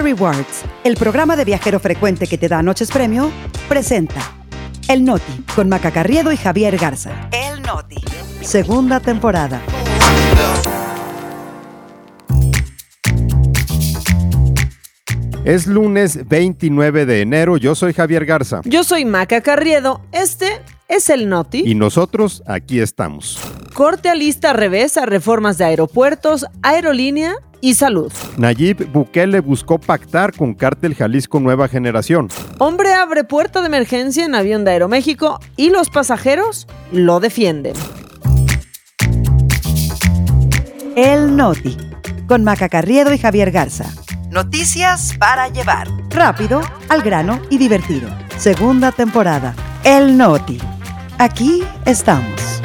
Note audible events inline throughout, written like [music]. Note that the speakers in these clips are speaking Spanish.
Rewards, el programa de viajero frecuente que te da noches premio, presenta El Noti con Maca Carriedo y Javier Garza. El Noti. Segunda temporada. Es lunes 29 de enero, yo soy Javier Garza. Yo soy Maca Carriedo, este es el Noti. Y nosotros aquí estamos. Corte a lista revés a reformas de aeropuertos, aerolínea y salud. Nayib Bukele buscó pactar con Cártel Jalisco Nueva Generación. Hombre abre puerta de emergencia en avión de Aeroméxico y los pasajeros lo defienden. El Noti con Maca Carriedo y Javier Garza. Noticias para llevar. Rápido, al grano y divertido. Segunda temporada. El Noti. Aquí estamos.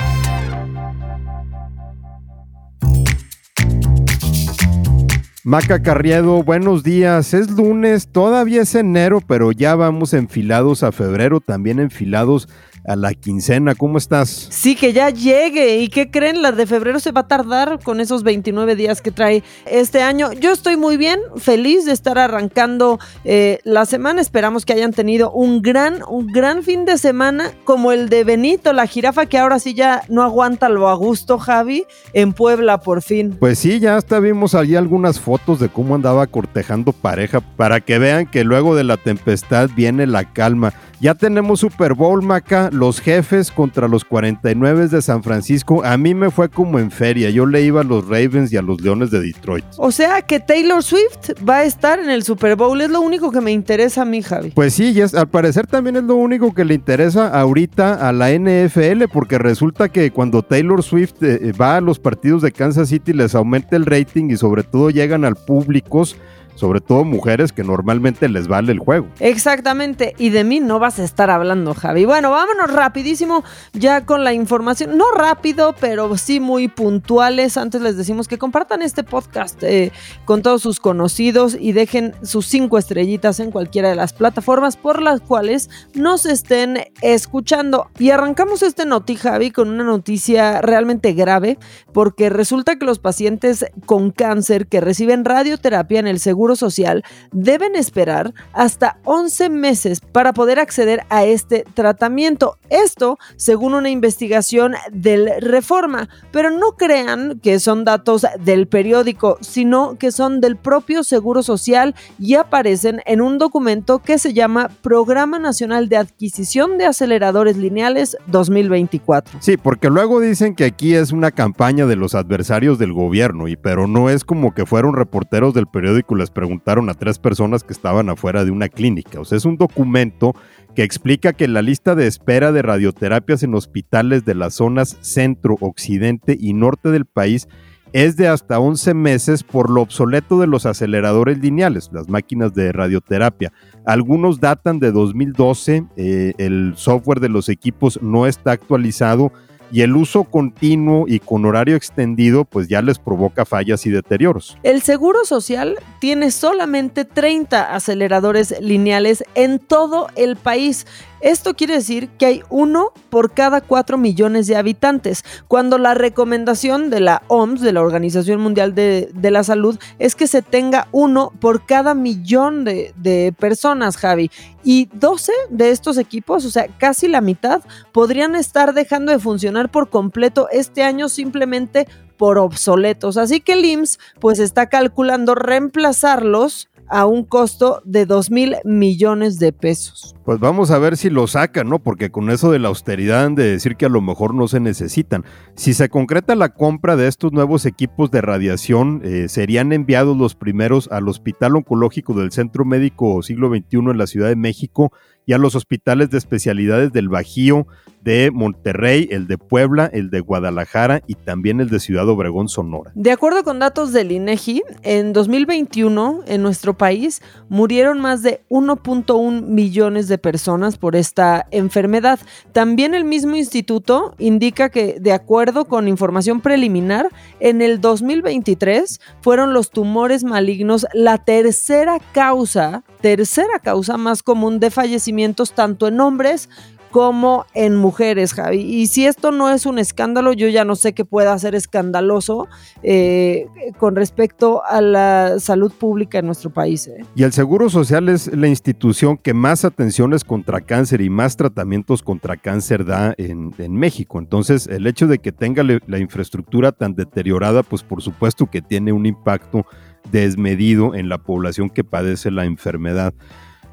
Maca Carriedo, buenos días. Es lunes, todavía es enero, pero ya vamos enfilados a febrero, también enfilados a la quincena. ¿Cómo estás? Sí, que ya llegue. ¿Y qué creen? La de febrero se va a tardar con esos 29 días que trae este año. Yo estoy muy bien, feliz de estar arrancando eh, la semana. Esperamos que hayan tenido un gran, un gran fin de semana, como el de Benito, la jirafa que ahora sí ya no aguanta lo a gusto, Javi, en Puebla por fin. Pues sí, ya hasta vimos allí algunas fotos de cómo andaba cortejando pareja para que vean que luego de la tempestad viene la calma. Ya tenemos Super Bowl, Maca, los jefes contra los 49 de San Francisco. A mí me fue como en feria. Yo le iba a los Ravens y a los Leones de Detroit. O sea que Taylor Swift va a estar en el Super Bowl. Es lo único que me interesa a mí, Javi. Pues sí, es, al parecer también es lo único que le interesa ahorita a la NFL, porque resulta que cuando Taylor Swift eh, va a los partidos de Kansas City les aumenta el rating y sobre todo llegan al públicos sobre todo mujeres que normalmente les vale el juego. Exactamente, y de mí no vas a estar hablando, Javi. Bueno, vámonos rapidísimo ya con la información, no rápido, pero sí muy puntuales. Antes les decimos que compartan este podcast eh, con todos sus conocidos y dejen sus cinco estrellitas en cualquiera de las plataformas por las cuales nos estén escuchando. Y arrancamos este noti, Javi, con una noticia realmente grave, porque resulta que los pacientes con cáncer que reciben radioterapia en el seguro Social deben esperar hasta 11 meses para poder acceder a este tratamiento. Esto según una investigación del Reforma, pero no crean que son datos del periódico, sino que son del propio Seguro Social y aparecen en un documento que se llama Programa Nacional de Adquisición de Aceleradores Lineales 2024. Sí, porque luego dicen que aquí es una campaña de los adversarios del gobierno, y pero no es como que fueron reporteros del periódico les preguntaron a tres personas que estaban afuera de una clínica. O sea, es un documento que explica que la lista de espera de radioterapias en hospitales de las zonas centro, occidente y norte del país es de hasta 11 meses por lo obsoleto de los aceleradores lineales, las máquinas de radioterapia. Algunos datan de 2012, eh, el software de los equipos no está actualizado y el uso continuo y con horario extendido pues ya les provoca fallas y deterioros. El Seguro Social tiene solamente 30 aceleradores lineales en todo el país. Esto quiere decir que hay uno por cada 4 millones de habitantes, cuando la recomendación de la OMS, de la Organización Mundial de, la Salud, es que se tenga uno por cada millón de, de personas, Javi. Y 12 de estos equipos, o sea, casi la mitad, podrían estar dejando de funcionar por completo este año simplemente por obsoletos. Así que el IMSS pues está calculando reemplazarlos a un costo de 2 mil millones de pesos. Pues vamos a ver si lo sacan, ¿no? Porque con eso de la austeridad han de decir que a lo mejor no se necesitan. Si se concreta la compra de estos nuevos equipos de radiación, eh, serían enviados los primeros al Hospital Oncológico del Centro Médico Siglo XXI en la Ciudad de México y a los hospitales de especialidades del Bajío, de Monterrey, el de Puebla, el de Guadalajara y también el de Ciudad Obregón, Sonora. De acuerdo con datos del INEGI, en 2021 en nuestro país murieron más de 1.1 millones de personas por esta enfermedad. También el mismo instituto indica que de acuerdo con información preliminar, en el 2023 fueron los tumores malignos la tercera causa, tercera causa más común de fallecimientos tanto en hombres como en mujeres, Javi. Y si esto no es un escándalo, yo ya no sé qué pueda ser escandaloso eh, con respecto a la salud pública en nuestro país. ¿eh? Y el Seguro Social es la institución que más atenciones contra cáncer y más tratamientos contra cáncer da en, México. Entonces, el hecho de que tenga la infraestructura tan deteriorada, pues por supuesto que tiene un impacto desmedido en la población que padece la enfermedad.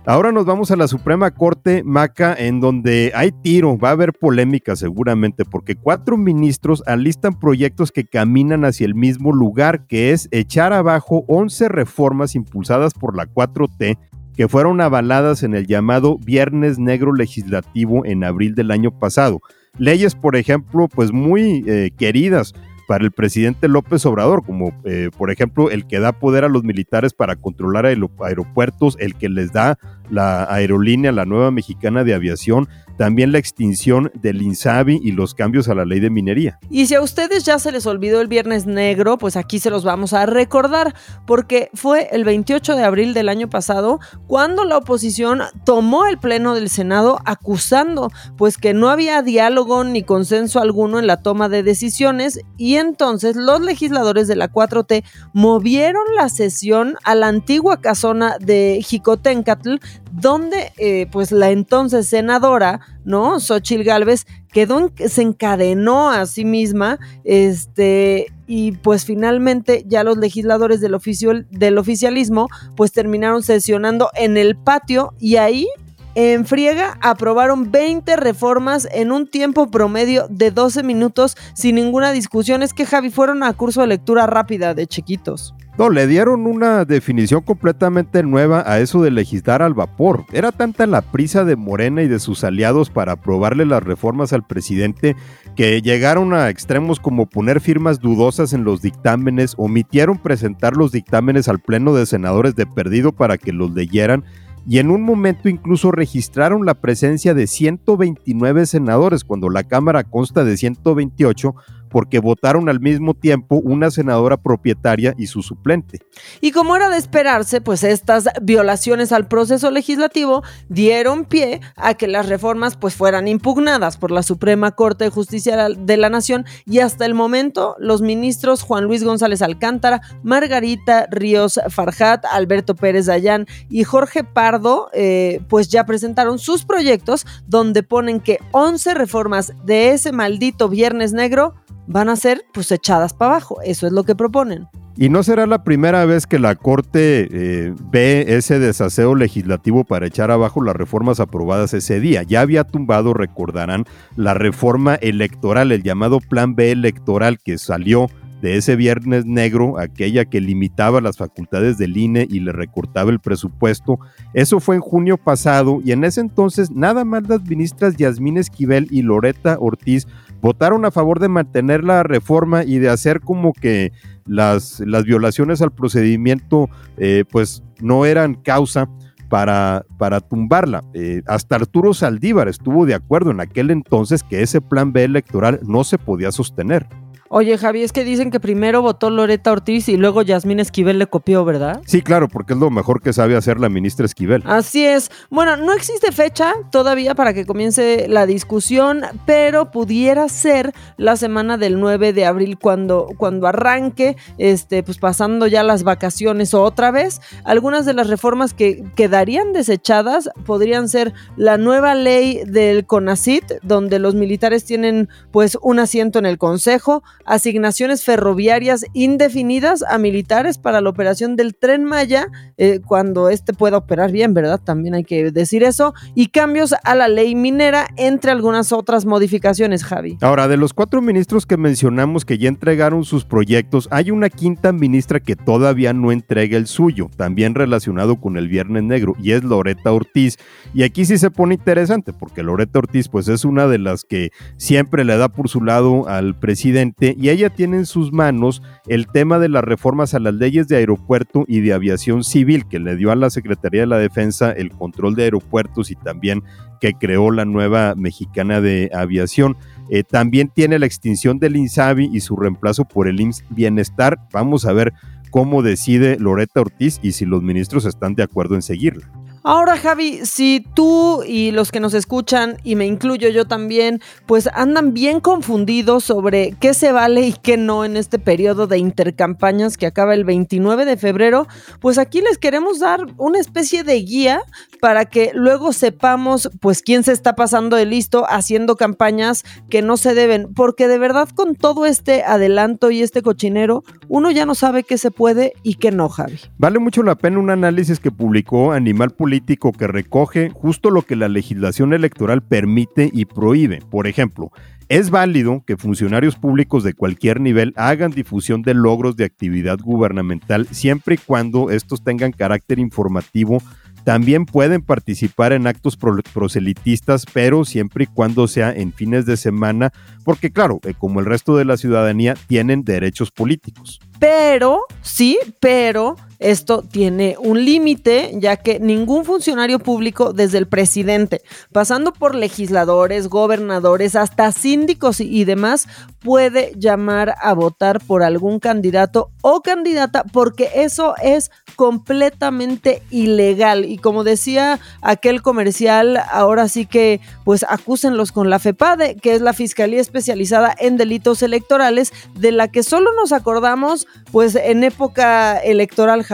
Ahora nos vamos a la Suprema Corte Maca, en donde hay tiro, va a haber polémica seguramente, porque cuatro ministros alistan proyectos que caminan hacia el mismo lugar, que es echar abajo 11 reformas impulsadas por la 4T que fueron avaladas en el llamado Viernes Negro Legislativo en abril del año pasado. Leyes, por ejemplo, pues muy eh, queridas para el presidente López Obrador, como eh, por ejemplo el que da poder a los militares para controlar aeropuertos, el que les da la aerolínea, la nueva mexicana de aviación, también la extinción del INSABI y los cambios a la ley de minería. Y si a ustedes ya se les olvidó el Viernes Negro, pues aquí se los vamos a recordar, porque fue el 28 de abril del año pasado cuando la oposición tomó el Pleno del Senado acusando pues que no había diálogo ni consenso alguno en la toma de decisiones y entonces los legisladores de la 4T movieron la sesión a la antigua casona de Jicotencatl donde eh, pues la entonces senadora, ¿no? Xochil Gálvez quedó, se encadenó a sí misma, este, y pues finalmente ya los legisladores del, del oficialismo pues terminaron sesionando en el patio y ahí en friega aprobaron 20 reformas en un tiempo promedio de 12 minutos sin ninguna discusión. Es que Javi fueron a curso de lectura rápida de chiquitos. No, le dieron una definición completamente nueva a eso de legislar al vapor. Era tanta la prisa de Morena y de sus aliados para aprobarle las reformas al presidente que llegaron a extremos como poner firmas dudosas en los dictámenes, omitieron presentar los dictámenes al Pleno de Senadores de Perdido para que los leyeran y en un momento incluso registraron la presencia de 129 senadores cuando la Cámara consta de 128 porque votaron al mismo tiempo una senadora propietaria y su suplente. Y como era de esperarse, pues estas violaciones al proceso legislativo dieron pie a que las reformas pues fueran impugnadas por la Suprema Corte de Justicia de la Nación y hasta el momento los ministros Juan Luis González Alcántara, Margarita Ríos Farjat, Alberto Pérez Dayán y Jorge Pardo eh, pues ya presentaron sus proyectos donde ponen que 11 reformas de ese maldito Viernes Negro van a ser pues echadas para abajo. Eso es lo que proponen. Y no será la primera vez que la Corte eh, ve ese desaseo legislativo para echar abajo las reformas aprobadas ese día. Ya había tumbado, recordarán, la reforma electoral, el llamado Plan B electoral que salió de ese viernes negro, aquella que limitaba las facultades del INE y le recortaba el presupuesto. Eso fue en junio pasado y en ese entonces nada más las ministras Yasmín Esquivel y Loreta Ortiz votaron a favor de mantener la reforma y de hacer como que las, las violaciones al procedimiento eh, pues no eran causa para, para tumbarla. Eh, hasta Arturo Saldívar estuvo de acuerdo en aquel entonces que ese plan B electoral no se podía sostener. Oye, Javi, es que dicen que primero votó Loreta Ortiz y luego Yasmín Esquivel le copió, ¿verdad? Sí, claro, porque es lo mejor que sabe hacer la ministra Esquivel. Así es. Bueno, no existe fecha todavía para que comience la discusión, pero pudiera ser la semana del 9 de abril cuando, cuando arranque, este, pues pasando ya las vacaciones otra vez. Algunas de las reformas que quedarían desechadas podrían ser la nueva ley del CONACIT, donde los militares tienen pues un asiento en el Consejo, asignaciones ferroviarias indefinidas a militares para la operación del tren Maya, eh, cuando éste pueda operar bien, ¿verdad? También hay que decir eso, y cambios a la ley minera, entre algunas otras modificaciones, Javi. Ahora, de los cuatro ministros que mencionamos que ya entregaron sus proyectos, hay una quinta ministra que todavía no entrega el suyo, también relacionado con el Viernes Negro, y es Loreta Ortiz. Y aquí sí se pone interesante, porque Loreta Ortiz, pues es una de las que siempre le da por su lado al presidente y ella tiene en sus manos el tema de las reformas a las leyes de aeropuerto y de aviación civil que le dio a la Secretaría de la Defensa el control de aeropuertos y también que creó la nueva mexicana de aviación. Eh, también tiene la extinción del INSABI y su reemplazo por el IMSS Bienestar. Vamos a ver cómo decide Loreta Ortiz y si los ministros están de acuerdo en seguirla. Ahora, Javi, si tú y los que nos escuchan, y me incluyo yo también, pues andan bien confundidos sobre qué se vale y qué no en este periodo de intercampañas que acaba el 29 de febrero, pues aquí les queremos dar una especie de guía para que luego sepamos pues quién se está pasando de listo haciendo campañas que no se deben, porque de verdad con todo este adelanto y este cochinero, uno ya no sabe qué se puede y qué no, Javi. Vale mucho la pena un análisis que publicó Animal Político que recoge justo lo que la legislación electoral permite y prohíbe. Por ejemplo, es válido que funcionarios públicos de cualquier nivel hagan difusión de logros de actividad gubernamental siempre y cuando estos tengan carácter informativo también pueden participar en actos proselitistas, pero siempre y cuando sea en fines de semana, porque claro, eh, como el resto de la ciudadanía, tienen derechos políticos. Pero, sí, pero esto tiene un límite, ya que ningún funcionario público, desde el presidente, pasando por legisladores, gobernadores, hasta síndicos y demás, puede llamar a votar por algún candidato o candidata, porque eso es completamente ilegal. Y como decía aquel comercial, ahora sí que, pues acúsenlos con la FEPADE, que es la Fiscalía Especializada en Delitos Electorales, de la que solo nos acordamos, pues en época electoral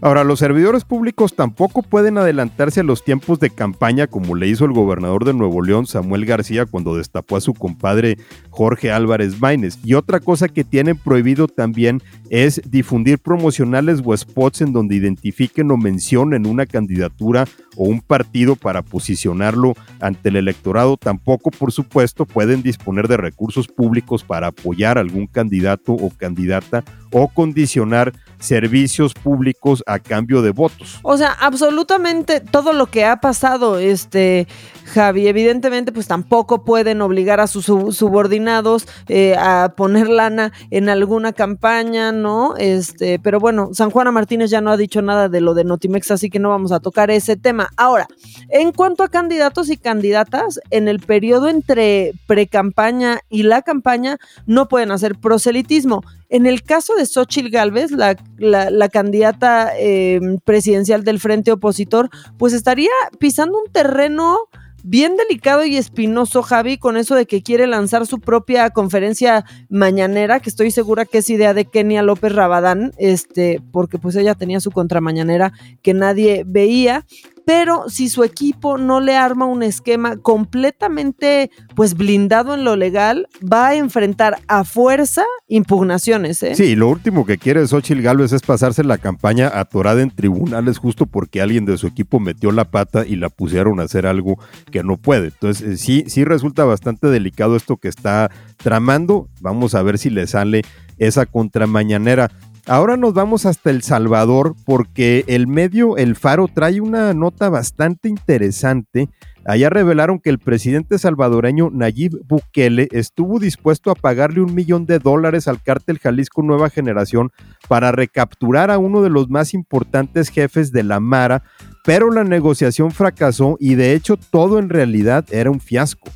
Ahora, los servidores públicos tampoco pueden adelantarse a los tiempos de campaña como le hizo el gobernador de Nuevo León, Samuel García, cuando destapó a su compadre Jorge Álvarez Maínez. Y otra cosa que tienen prohibido también es difundir promocionales o spots en donde identifiquen o mencionen una candidatura o un partido para posicionarlo ante el electorado. Tampoco, por supuesto, pueden disponer de recursos públicos para apoyar a algún candidato o candidata o condicionar servicios públicos a cambio de votos. O sea, absolutamente todo lo que ha pasado, este Javi, evidentemente, pues tampoco pueden obligar a sus subordinados eh, a poner lana en alguna campaña, ¿no? Este, pero bueno, San Juana Martínez ya no ha dicho nada de lo de Notimex, así que no vamos a tocar ese tema. Ahora, en cuanto a candidatos y candidatas, en el periodo entre pre-campaña y la campaña no pueden hacer proselitismo. En el caso de Xochitl Gálvez, la, candidata eh, presidencial del Frente Opositor, pues estaría pisando un terreno bien delicado y espinoso, Javi, con eso de que quiere lanzar su propia conferencia mañanera, que estoy segura que es idea de Kenia López Rabadán, este, porque pues ella tenía su contramañanera que nadie veía pero si su equipo no le arma un esquema completamente pues blindado en lo legal, va a enfrentar a fuerza impugnaciones. ¿eh? Sí, lo último que quiere Xochitl Gálvez es pasarse la campaña atorada en tribunales justo porque alguien de su equipo metió la pata y la pusieron a hacer algo que no puede. Entonces, eh, sí, sí resulta bastante delicado esto que está tramando. Vamos a ver si le sale esa contramañanera. Ahora nos vamos hasta El Salvador porque el medio El Faro trae una nota bastante interesante. Allá revelaron que el presidente salvadoreño Nayib Bukele estuvo dispuesto a pagarle un millón de dólares al cártel Jalisco Nueva Generación para recapturar a uno de los más importantes jefes de la Mara, pero la negociación fracasó y de hecho todo en realidad era un fiasco.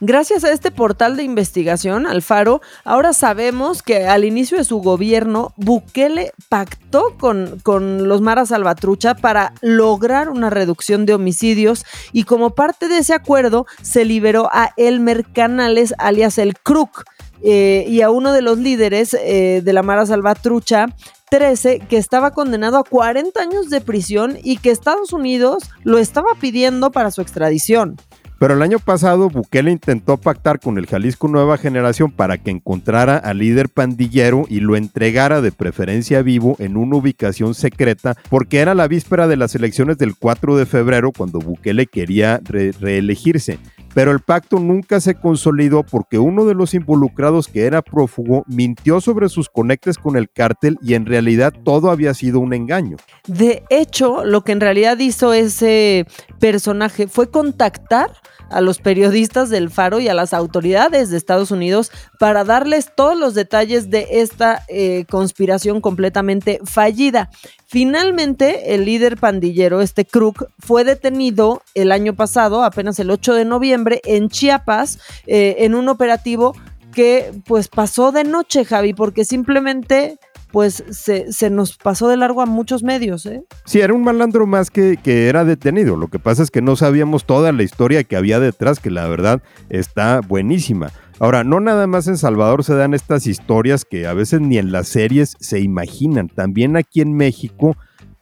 Gracias a este portal de investigación, Alfaro, ahora sabemos que al inicio de su gobierno, Bukele pactó con, con los Mara Salvatrucha para lograr una reducción de homicidios y como parte de ese acuerdo se liberó a Elmer Canales, alias el Crook. Eh, y a uno de los líderes eh, de la Mara Salvatrucha, 13, que estaba condenado a 40 años de prisión y que Estados Unidos lo estaba pidiendo para su extradición. Pero el año pasado Bukele intentó pactar con el Jalisco Nueva Generación para que encontrara al líder pandillero y lo entregara de preferencia vivo en una ubicación secreta porque era la víspera de las elecciones del 4 de febrero cuando Bukele quería reelegirse pero el pacto nunca se consolidó porque uno de los involucrados que era prófugo mintió sobre sus conectes con el cártel y en realidad todo había sido un engaño. De hecho, lo que en realidad hizo ese personaje fue contactar a los periodistas del Faro y a las autoridades de Estados Unidos para darles todos los detalles de esta eh, conspiración completamente fallida. Finalmente, el líder pandillero, este Crook, fue detenido el año pasado, apenas el 8 de noviembre, en Chiapas, eh, en un operativo que pues pasó de noche, Javi, porque simplemente pues se, nos pasó de largo a muchos medios. ¿eh? Sí, era un malandro más que, que era detenido. Lo que pasa es que no sabíamos toda la historia que había detrás, que la verdad está buenísima. Ahora, no nada más en Salvador se dan estas historias que a veces ni en las series se imaginan. También aquí en México,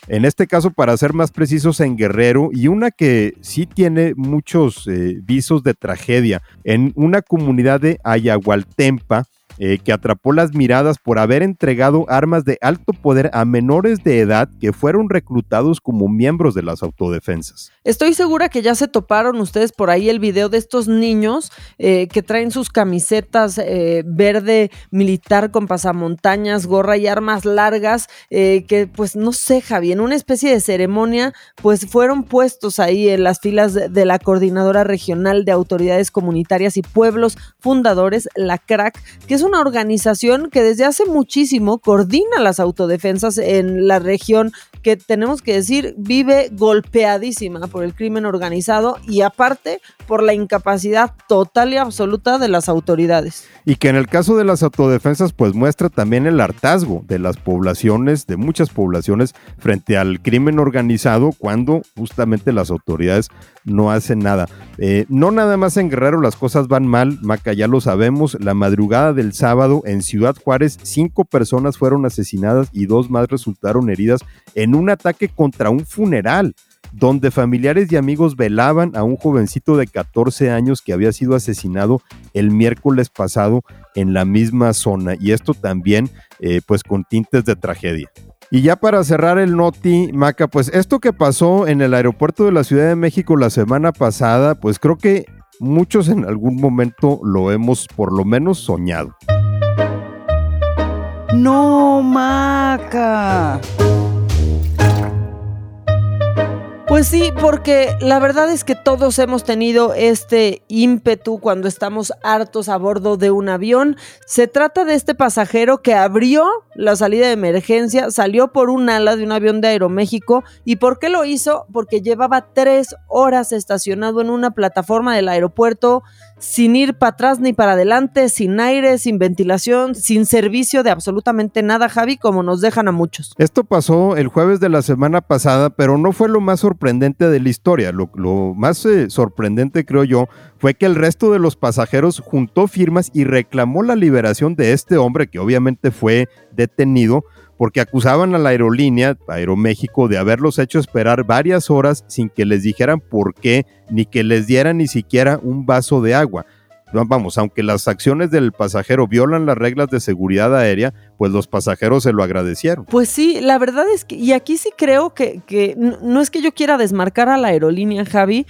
en este caso para ser más precisos en Guerrero, y una que sí tiene muchos eh, visos de tragedia, en una comunidad de Ayahualtempa, eh, que atrapó las miradas por haber entregado armas de alto poder a menores de edad que fueron reclutados como miembros de las autodefensas. Estoy segura que ya se toparon ustedes por ahí el video de estos niños eh, que traen sus camisetas eh, verde militar con pasamontañas, gorra y armas largas, que pues no sé, Javi, en una especie de ceremonia, pues fueron puestos ahí en las filas de la Coordinadora Regional de Autoridades Comunitarias y Pueblos Fundadores, la CRAC, que es una organización que desde hace muchísimo coordina las autodefensas en la región que tenemos que decir vive golpeadísima por el crimen organizado y aparte por la incapacidad total y absoluta de las autoridades. Y que en el caso de las autodefensas pues muestra también el hartazgo de las poblaciones, de muchas poblaciones frente al crimen organizado cuando justamente las autoridades no hacen nada. Eh, no nada más en Guerrero las cosas van mal, Maca, ya lo sabemos, la madrugada del sábado en Ciudad Juárez cinco personas fueron asesinadas y dos más resultaron heridas en un ataque contra un funeral donde familiares y amigos velaban a un jovencito de 14 años que había sido asesinado el miércoles pasado en la misma zona. Y esto también, eh, pues, con tintes de tragedia. Y ya para cerrar el noti, Maca, pues esto que pasó en el aeropuerto de la Ciudad de México la semana pasada, pues creo que muchos en algún momento lo hemos por lo menos soñado. No, Maca. Pues sí, porque la verdad es que todos hemos tenido este ímpetu cuando estamos hartos a bordo de un avión. Se trata de este pasajero que abrió la salida de emergencia, salió por un ala de un avión de Aeroméxico. ¿Y por qué lo hizo? Porque llevaba tres horas estacionado en una plataforma del aeropuerto sin ir para atrás ni para adelante, sin aire, sin ventilación, sin servicio de absolutamente nada, Javi, como nos dejan a muchos. Esto pasó el jueves de la semana pasada, pero no fue lo más sorprendente de la historia. Lo, más eh, sorprendente, creo yo, fue que el resto de los pasajeros juntó firmas y reclamó la liberación de este hombre que obviamente fue detenido porque acusaban a la aerolínea, Aeroméxico, de haberlos hecho esperar varias horas sin que les dijeran por qué, ni que les dieran ni siquiera un vaso de agua. Vamos, aunque las acciones del pasajero violan las reglas de seguridad aérea, pues los pasajeros se lo agradecieron. Pues sí, la verdad es que, y aquí sí creo que, que no es que yo quiera desmarcar a la aerolínea, Javi,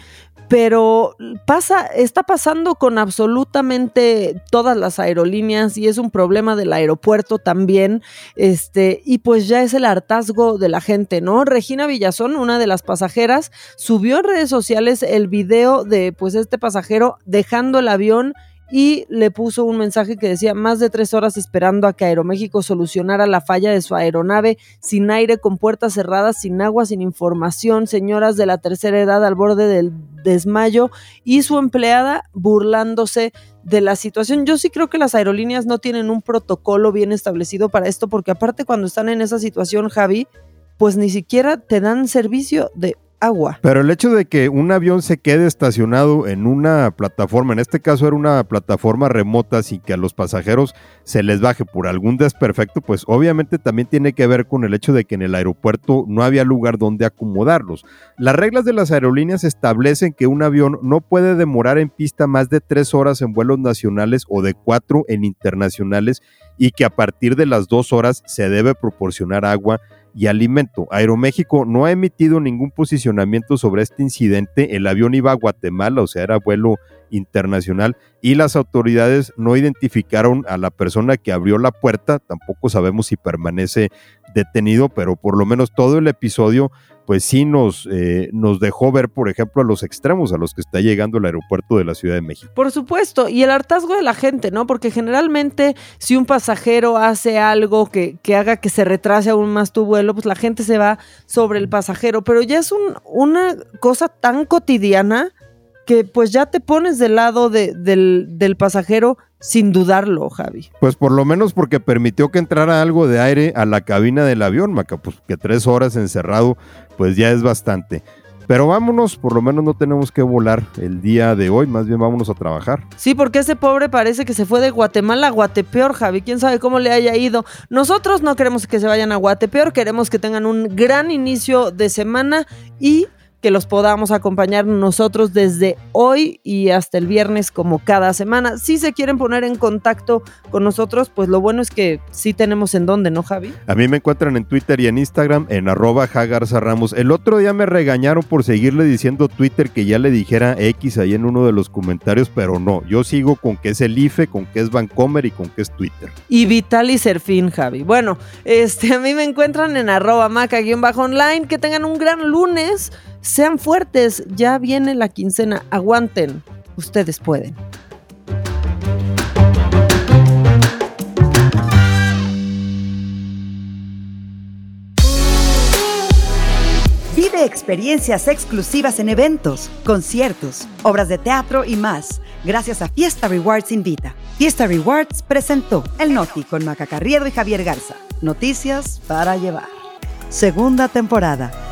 pero pasa, está pasando con absolutamente todas las aerolíneas y es un problema del aeropuerto también, este, y pues ya es el hartazgo de la gente, ¿no? Regina Villazón, una de las pasajeras, subió en redes sociales el video de pues este pasajero dejando el avión y le puso un mensaje que decía más de tres horas esperando a que Aeroméxico solucionara la falla de su aeronave, sin aire, con puertas cerradas, sin agua, sin información, señoras de la tercera edad al borde del desmayo y su empleada burlándose de la situación. Yo sí creo que las aerolíneas no tienen un protocolo bien establecido para esto, porque aparte cuando están en esa situación, Javi, pues ni siquiera te dan servicio de agua. Pero el hecho de que un avión se quede estacionado en una plataforma, en este caso era una plataforma remota sin que a los pasajeros se les baje por algún desperfecto, pues obviamente también tiene que ver con el hecho de que en el aeropuerto no había lugar donde acomodarlos. Las reglas de las aerolíneas establecen que un avión no puede demorar en pista más de tres horas en vuelos nacionales o de cuatro en internacionales y que a partir de las dos horas se debe proporcionar agua y alimento. Aeroméxico no ha emitido ningún posicionamiento sobre este incidente. El avión iba a Guatemala, o sea, era vuelo internacional, y las autoridades no identificaron a la persona que abrió la puerta. Tampoco sabemos si permanece detenido, pero por lo menos todo el episodio pues sí nos, eh, nos dejó ver, por ejemplo, a los extremos a los que está llegando el aeropuerto de la Ciudad de México. Por supuesto, y el hartazgo de la gente, ¿no? Porque generalmente si un pasajero hace algo que, que haga que se retrase aún más tu vuelo, pues la gente se va sobre el pasajero, pero ya es un, una cosa tan cotidiana que pues ya te pones del lado del, del pasajero sin dudarlo, Javi. Pues por lo menos porque permitió que entrara algo de aire a la cabina del avión, Maca, pues que tres horas encerrado, pues ya es bastante. Pero vámonos, por lo menos no tenemos que volar el día de hoy, más bien vámonos a trabajar. Sí, porque ese pobre parece que se fue de Guatemala a Guatepeor, Javi. Quién sabe cómo le haya ido. Nosotros no queremos que se vayan a Guatepeor, queremos que tengan un gran inicio de semana y que los podamos acompañar nosotros desde hoy y hasta el viernes como cada semana. Si se quieren poner en contacto con nosotros, pues lo bueno es que sí tenemos en dónde, ¿no, Javi? A mí me encuentran en Twitter y en Instagram en arroba Jagarza Ramos. El otro día me regañaron por seguirle diciendo Twitter que ya le dijera X ahí en uno de los comentarios, pero no, yo sigo con que es el IFE, con que es Vancomer y con que es Twitter. Y Vital y Serfín, Javi. Bueno, [laughs] este, a mí me encuentran en arroba maca-online. Que tengan un gran lunes. Sean fuertes, ya viene la quincena, aguanten, ustedes pueden. Vive experiencias exclusivas en eventos, conciertos, obras de teatro y más, gracias a Fiesta Rewards Invita. Fiesta Rewards presentó El Noti con Maca Carriedo y Javier Garza. Noticias para llevar. Segunda temporada